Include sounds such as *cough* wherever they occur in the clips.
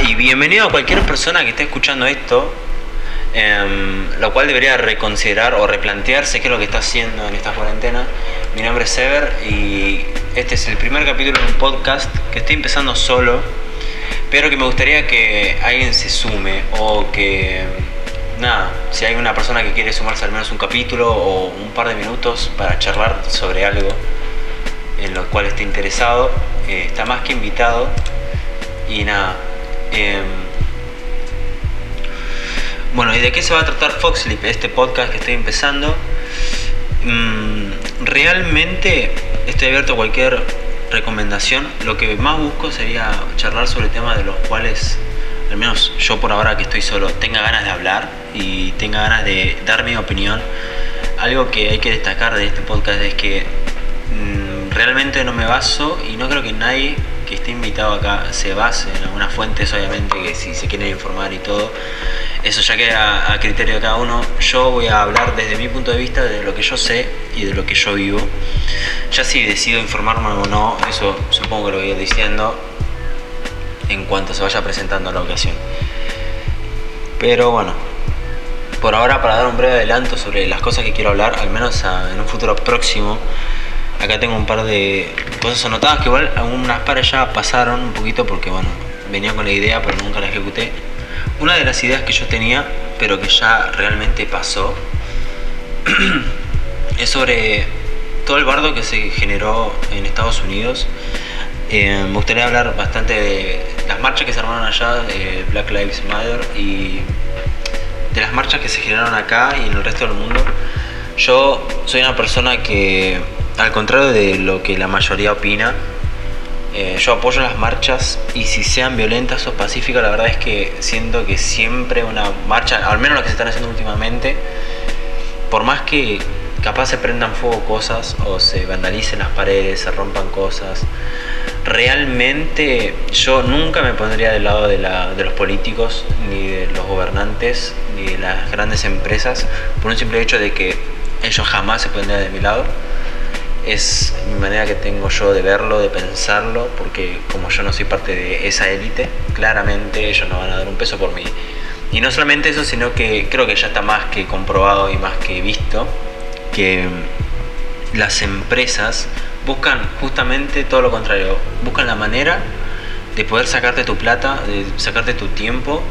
Y bienvenido a cualquier persona que esté escuchando esto, em, lo cual debería reconsiderar o replantearse qué es lo que está haciendo en esta cuarentena. Mi nombre es Sever y este es el primer capítulo de un podcast que estoy empezando solo, pero que me gustaría que alguien se sume o que, nada, si hay una persona que quiere sumarse al menos un capítulo o un par de minutos para charlar sobre algo en lo cual esté interesado, eh, está más que invitado. Y nada. Em, bueno, ¿y de qué se va a tratar Foxlip, este podcast que estoy empezando? Mm, realmente estoy abierto a cualquier recomendación. Lo que más busco sería charlar sobre temas de los cuales, al menos yo por ahora que estoy solo, tenga ganas de hablar y tenga ganas de dar mi opinión. Algo que hay que destacar de este podcast es que mm, realmente no me baso y no creo que nadie que esté invitado acá se base en algunas fuentes, obviamente, que si se quieren informar y todo, eso ya queda a criterio de cada uno. Yo voy a hablar desde mi punto de vista, de lo que yo sé y de lo que yo vivo. Ya si decido informarme o no, eso supongo que lo voy a ir diciendo en cuanto se vaya presentando la ocasión. Pero bueno, por ahora para dar un breve adelanto sobre las cosas que quiero hablar, al menos en un futuro próximo, Acá tengo un par de cosas anotadas que igual algunas pares ya pasaron un poquito porque bueno, venía con la idea pero nunca la ejecuté. Una de las ideas que yo tenía pero que ya realmente pasó *clears throat* es sobre todo el bardo que se generó en Estados Unidos. Eh, me gustaría hablar bastante de las marchas que se armaron allá, de Black Lives Matter y de las marchas que se generaron acá y en el resto del mundo. Yo soy una persona que al contrario de lo que la mayoría opina, eh, yo apoyo las marchas y si sean violentas o pacíficas, la verdad es que siento que siempre una marcha, al menos lo que se están haciendo últimamente, por más que capaz se prendan fuego cosas o se vandalicen las paredes, se rompan cosas, realmente yo nunca me pondría del lado de, de los políticos, ni de los gobernantes, ni de las grandes empresas, por un simple hecho de que ellos jamás se pondrían de mi lado es mi manera que tengo yo de verlo, de pensarlo, porque como yo no soy parte de esa élite, claramente ellos no van a dar un peso por mí. Y no solamente eso, sino que creo que ya está más que comprobado y más que visto que las empresas buscan justamente todo lo contrario, buscan la manera de poder sacarte tu plata, de sacarte tu tiempo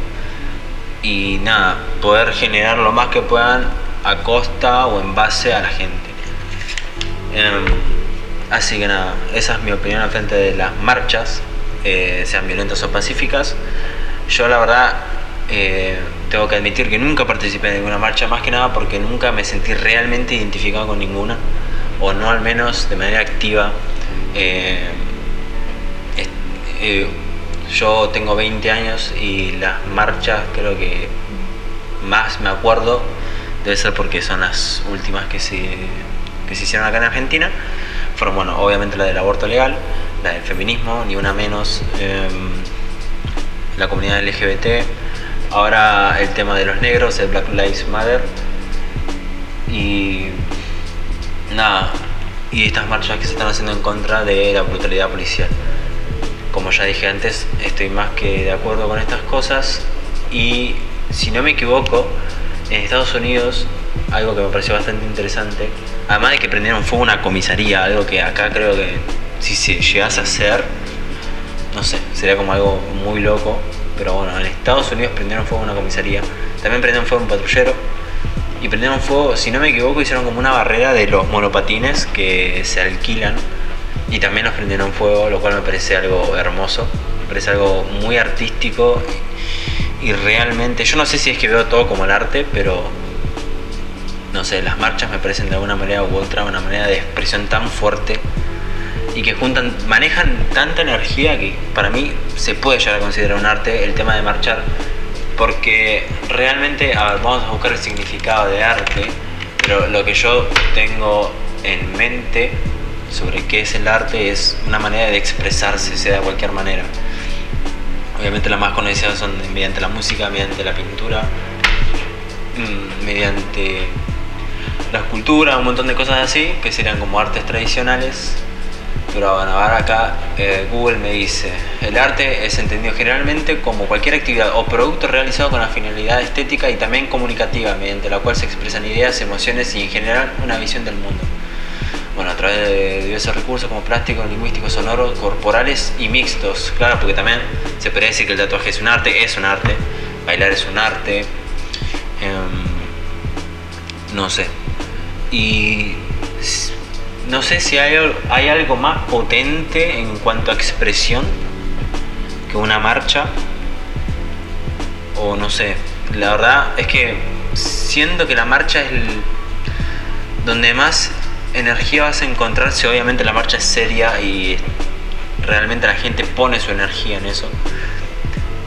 y nada, poder generar lo más que puedan a costa o en base a la gente. Em, así que nada, esa es mi opinión frente de las marchas, eh, sean violentas o pacíficas. Yo la verdad eh, tengo que admitir que nunca participé en ninguna marcha, más que nada porque nunca me sentí realmente identificado con ninguna, o no al menos de manera activa. Eh, yo tengo 20 años y las marchas creo que más me acuerdo debe ser porque son las últimas que se que se hicieron acá en Argentina fueron, bueno, obviamente la del aborto legal, la del feminismo, ni una menos, em, la comunidad LGBT, ahora el tema de los negros, el Black Lives Matter, y nada, y estas marchas que se están haciendo en contra de la brutalidad policial. Como ya dije antes, estoy más que de acuerdo con estas cosas y si no me equivoco, en Estados Unidos, algo que me pareció bastante interesante, además de que prendieron fuego una comisaría, algo que acá creo que si se llegase a hacer, no sé, sería como algo muy loco, pero bueno, en Estados Unidos prendieron fuego una comisaría, también prendieron fuego un patrullero, y prendieron fuego, si no me equivoco, hicieron como una barrera de los monopatines que se alquilan, y también los prendieron fuego, lo cual me parece algo hermoso, me parece algo muy artístico. Y realmente, yo no sé si es que veo todo como el arte, pero no sé, las marchas me parecen de alguna manera u otra una manera de expresión tan fuerte y que juntan, manejan tanta energía que para mí se puede llegar a considerar un arte el tema de marchar, porque realmente, vamos a buscar el significado de arte, pero lo que yo tengo en mente sobre qué es el arte es una manera de expresarse, sea de cualquier manera. Obviamente las más conocidas son mediante la música, mediante la pintura, mm, mediante la escultura, un montón de cosas así, que serían como artes tradicionales. Pero bueno, ahora acá eh, Google me dice, el arte es entendido generalmente como cualquier actividad o producto realizado con la finalidad estética y también comunicativa, mediante la cual se expresan ideas, emociones y en general una visión del mundo. Bueno, a través de diversos recursos como plásticos, lingüísticos, sonoros, corporales y mixtos. Claro, porque también se puede decir que el tatuaje es un arte, es un arte, bailar es un arte, em, no sé. Y no sé si hay, hay algo más potente en cuanto a expresión que una marcha. O no sé. La verdad es que siento que la marcha es donde más energía vas a encontrarse. Obviamente la marcha es seria y realmente la gente pone su energía en eso.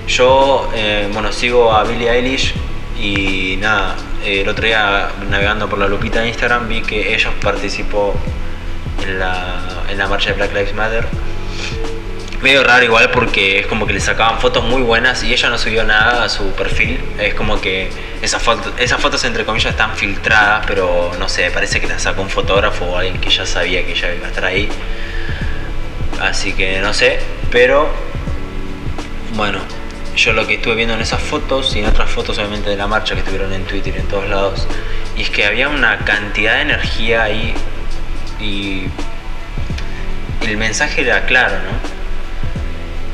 Yo, eh, bueno, sigo a Billie Eilish y nada, el otro día navegando por la lupita de Instagram vi que ella participó en la, en la marcha de Black Lives Matter. Medio raro igual porque es como que le sacaban fotos muy buenas y ella no subió nada a su perfil. Es como que esas fotos, esas fotos entre comillas están filtradas, pero no sé, parece que las sacó un fotógrafo o alguien que ya sabía que ella iba a estar ahí. Así que no sé, pero bueno, yo lo que estuve viendo en esas fotos y en otras fotos obviamente de la marcha que estuvieron en Twitter y en todos lados, y es que había una cantidad de energía ahí y el mensaje era claro, ¿no?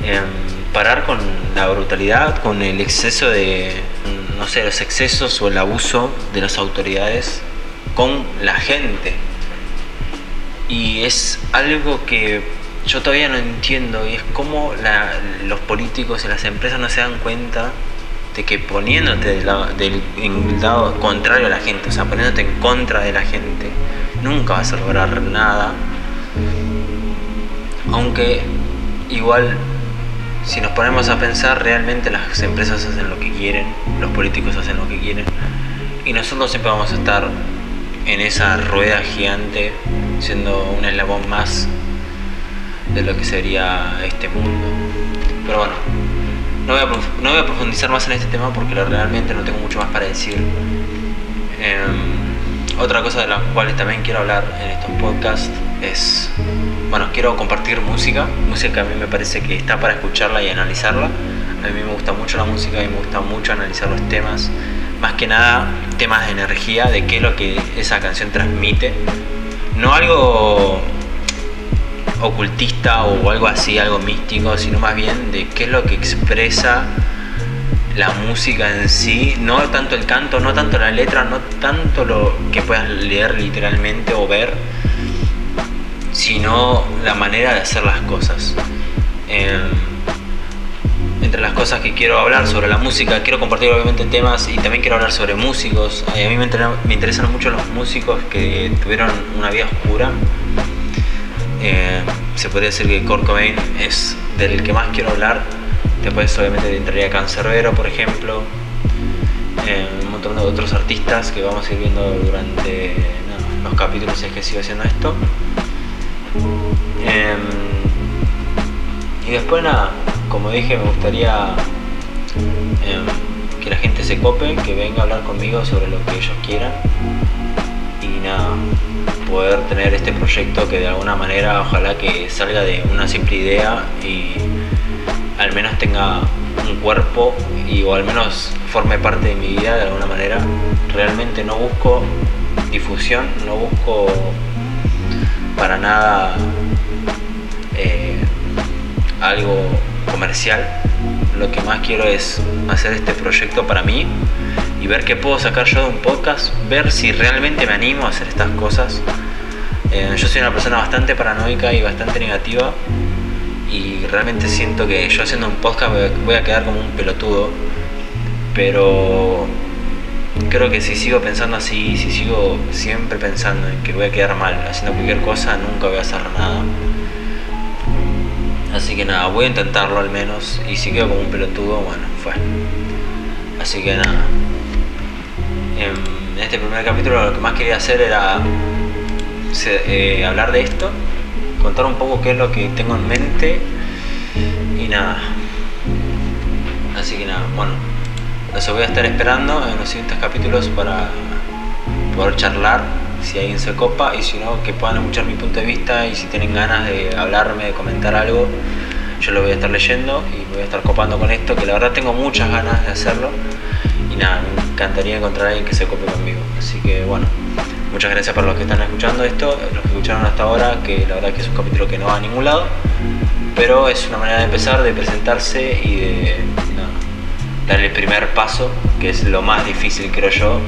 Em, parar con la brutalidad, con el exceso de, no sé, los excesos o el abuso de las autoridades con la gente. Y es algo que yo todavía no entiendo y es como los políticos y las empresas no se dan cuenta de que poniéndote del, del lado contrario a la gente, o sea, poniéndote en contra de la gente, nunca vas a lograr nada. Aunque igual, si nos ponemos a pensar, realmente las empresas hacen lo que quieren, los políticos hacen lo que quieren, y nosotros siempre vamos a estar en esa rueda gigante, siendo un eslabón más de lo que sería este mundo. Pero bueno, no voy a, profundizar más en este tema porque realmente no tengo mucho más para decir. Em, otra cosa de las cuales también quiero hablar en estos podcasts es, bueno, quiero compartir música, música que a mí me parece que está para escucharla y analizarla. A mí me gusta mucho la música y me gusta mucho analizar los temas, más que nada temas de energía, de qué es lo que esa canción transmite. No algo ocultista o algo así, algo místico, sino más bien de qué es lo que expresa la música en sí, no tanto el canto, no tanto la letra, no tanto lo que puedas leer literalmente o ver, sino la manera de hacer las cosas. Em, entre las cosas que quiero hablar sobre la música, quiero compartir obviamente temas y también quiero hablar sobre músicos. A mí me, me interesan mucho los músicos que tuvieron una vida oscura eh, se podría decir que Kurt Cobain es del que más quiero hablar. Después obviamente entraría Cancerbero, por ejemplo. Eh, un montón de otros artistas que vamos a ir viendo durante los capítulos si es que sigo haciendo esto. Em, y después nada, como dije, me gustaría que la gente se cope, que venga a hablar conmigo sobre lo que ellos quieran. Poder tener este proyecto que de alguna manera ojalá que salga de una simple idea y al menos tenga un cuerpo y o al menos forme parte de mi vida de alguna manera. Realmente no busco difusión, no busco para nada eh, algo comercial. Lo que más quiero es hacer este proyecto para mí y ver qué puedo sacar yo de un podcast, ver si realmente me animo a hacer estas cosas. Eh, yo soy una persona bastante paranoica y bastante negativa y realmente siento que yo haciendo un podcast voy a quedar como un pelotudo, pero creo que si sigo pensando así, si sigo siempre pensando en que voy a quedar mal haciendo cualquier cosa, nunca voy a hacer nada. Así que nada, voy a intentarlo al menos y si quedo como un pelotudo, bueno, fue. Así que nada, en este primer capítulo lo que más quería hacer era eh, hablar de esto, contar un poco qué es lo que tengo en mente y nada. Así que nada, bueno, los voy a estar esperando en los siguientes capítulos para poder charlar si alguien se copa y si no, que puedan escuchar mi punto de vista y si tienen ganas de hablarme, de comentar algo, yo lo voy a estar leyendo y voy a estar copando con esto, que la verdad tengo muchas ganas de hacerlo y nada, encantaría encontrar a alguien que se cope conmigo. Así que bueno, muchas gracias para los que están escuchando esto, los que escucharon hasta ahora, que la verdad que es un capítulo que no va a ningún lado, pero es una manera de empezar, de presentarse y de dar el primer paso, que es lo más difícil creo yo,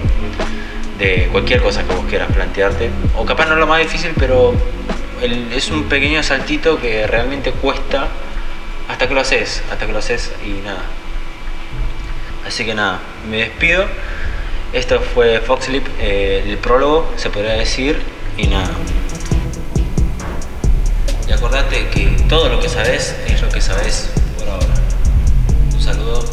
de cualquier cosa que vos quieras plantearte, o capaz no es lo más difícil, pero es un pequeño saltito que realmente cuesta hasta que lo haces, hasta que lo haces y nada. Así que nada, me despido. Esto fue Foxlip, eh, el prólogo, se podría decir, y nada. Y acordate que todo lo que sabes es lo que sabes por ahora. Un saludo.